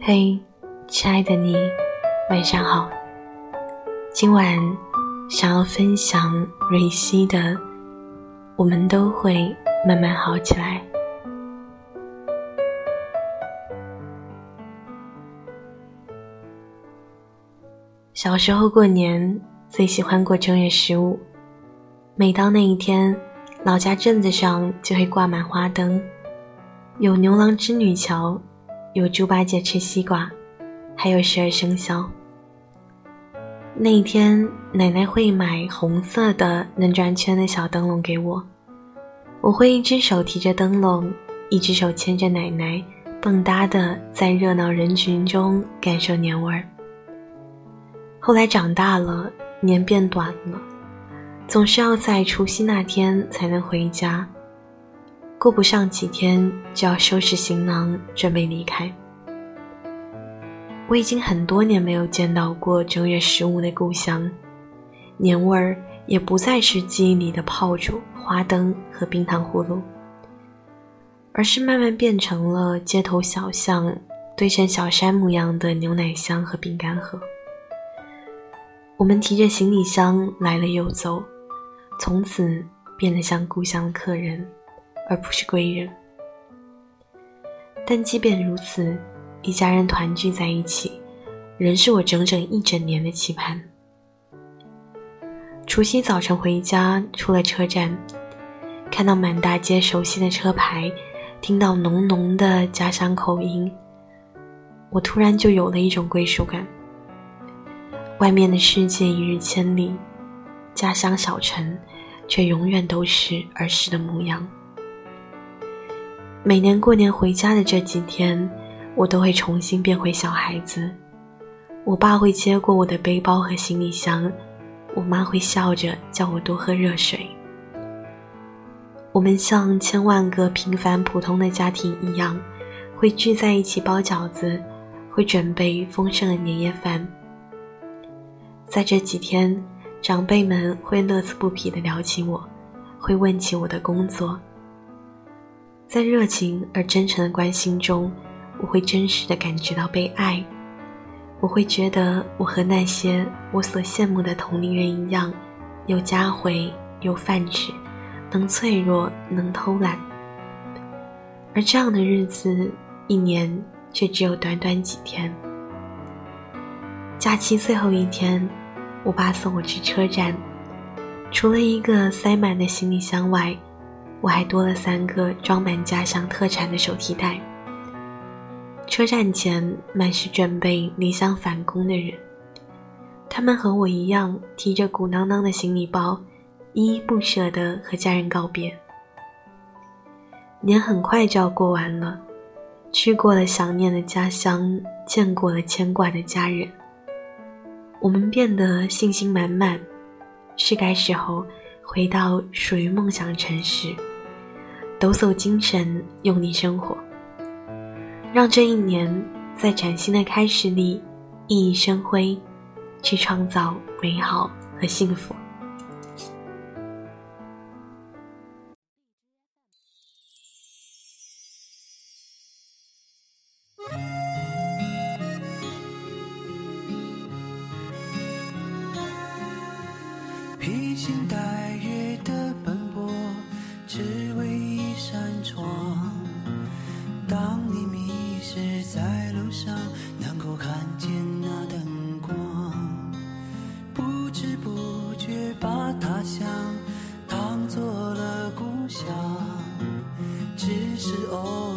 嘿，亲爱的你，晚上好。今晚想要分享瑞希的《我们都会慢慢好起来》。小时候过年最喜欢过正月十五，每当那一天，老家镇子上就会挂满花灯，有牛郎织女桥。有猪八戒吃西瓜，还有十二生肖。那一天，奶奶会买红色的能转圈的小灯笼给我，我会一只手提着灯笼，一只手牵着奶奶，蹦跶的在热闹人群中感受年味儿。后来长大了，年变短了，总是要在除夕那天才能回家。过不上几天就要收拾行囊准备离开。我已经很多年没有见到过正月十五的故乡，年味儿也不再是记忆里的炮竹、花灯和冰糖葫芦，而是慢慢变成了街头小巷堆成小山模样的牛奶箱和饼干盒。我们提着行李箱来了又走，从此变得像故乡的客人。而不是归人，但即便如此，一家人团聚在一起，仍是我整整一整年的期盼。除夕早晨回家，出了车站，看到满大街熟悉的车牌，听到浓浓的家乡口音，我突然就有了一种归属感。外面的世界一日千里，家乡小城却永远都是儿时的模样。每年过年回家的这几天，我都会重新变回小孩子。我爸会接过我的背包和行李箱，我妈会笑着叫我多喝热水。我们像千万个平凡普通的家庭一样，会聚在一起包饺子，会准备丰盛的年夜饭。在这几天，长辈们会乐此不疲地聊起我，会问起我的工作。在热情而真诚的关心中，我会真实的感觉到被爱。我会觉得我和那些我所羡慕的同龄人一样，有家回，有饭吃，能脆弱，能偷懒。而这样的日子，一年却只有短短几天。假期最后一天，我爸送我去车站，除了一个塞满的行李箱外。我还多了三个装满家乡特产的手提袋。车站前满是准备离乡返工的人，他们和我一样提着鼓囊囊的行李包，依依不舍地和家人告别。年很快就要过完了，去过了想念的家乡，见过了牵挂的家人，我们变得信心满满，是该时候。回到属于梦想的城市，抖擞精神，用力生活，让这一年在崭新的开始里熠熠生辉，去创造美好和幸福。披星戴月的奔波，只为一扇窗。当你迷失在路上，能够看见那灯光，不知不觉把他乡当做了故乡。只是偶